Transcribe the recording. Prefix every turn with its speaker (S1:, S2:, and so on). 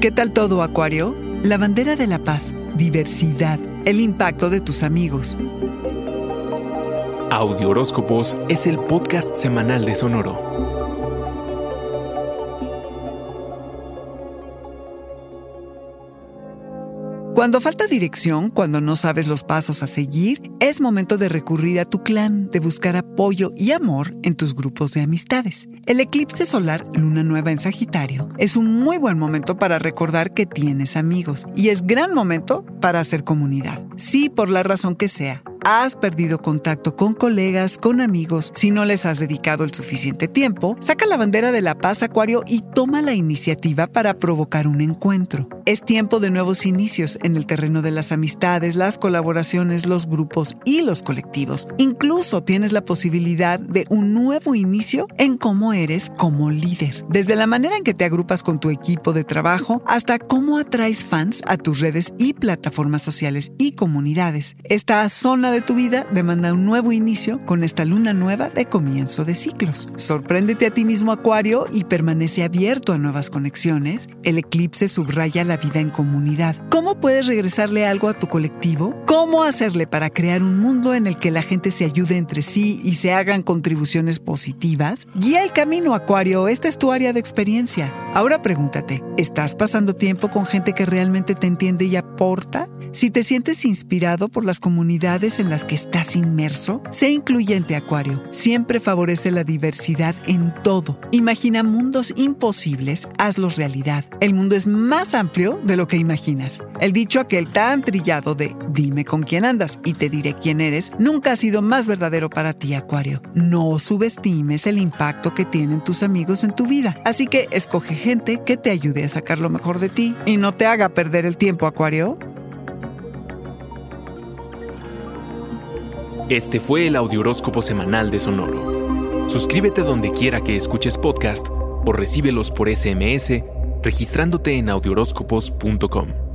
S1: ¿Qué tal todo, Acuario? La bandera de la paz, diversidad, el impacto de tus amigos.
S2: Audio Horóscopos es el podcast semanal de Sonoro.
S1: Cuando falta dirección, cuando no sabes los pasos a seguir, es momento de recurrir a tu clan, de buscar apoyo y amor en tus grupos de amistades. El eclipse solar, luna nueva en Sagitario, es un muy buen momento para recordar que tienes amigos y es gran momento para hacer comunidad. Sí, por la razón que sea has perdido contacto con colegas, con amigos, si no les has dedicado el suficiente tiempo, saca la bandera de la paz, Acuario, y toma la iniciativa para provocar un encuentro. Es tiempo de nuevos inicios en el terreno de las amistades, las colaboraciones, los grupos y los colectivos. Incluso tienes la posibilidad de un nuevo inicio en cómo eres como líder. Desde la manera en que te agrupas con tu equipo de trabajo hasta cómo atraes fans a tus redes y plataformas sociales y comunidades. Esta zona de tu vida demanda un nuevo inicio con esta luna nueva de comienzo de ciclos. Sorpréndete a ti mismo Acuario y permanece abierto a nuevas conexiones. El eclipse subraya la vida en comunidad. ¿Cómo puedes regresarle algo a tu colectivo? ¿Cómo hacerle para crear un mundo en el que la gente se ayude entre sí y se hagan contribuciones positivas? Guía el camino Acuario, esta es tu área de experiencia. Ahora pregúntate, ¿estás pasando tiempo con gente que realmente te entiende y aporta? Si te sientes inspirado por las comunidades en las que estás inmerso, sé incluyente Acuario. Siempre favorece la diversidad en todo. Imagina mundos imposibles, hazlos realidad. El mundo es más amplio de lo que imaginas. El dicho aquel tan trillado de dime con quién andas y te diré quién eres nunca ha sido más verdadero para ti Acuario. No subestimes el impacto que tienen tus amigos en tu vida. Así que escoge gente que te ayude a sacar lo mejor de ti y no te haga perder el tiempo Acuario.
S2: Este fue el Audioróscopo Semanal de Sonoro. Suscríbete donde quiera que escuches podcast o recíbelos por SMS registrándote en audioróscopos.com.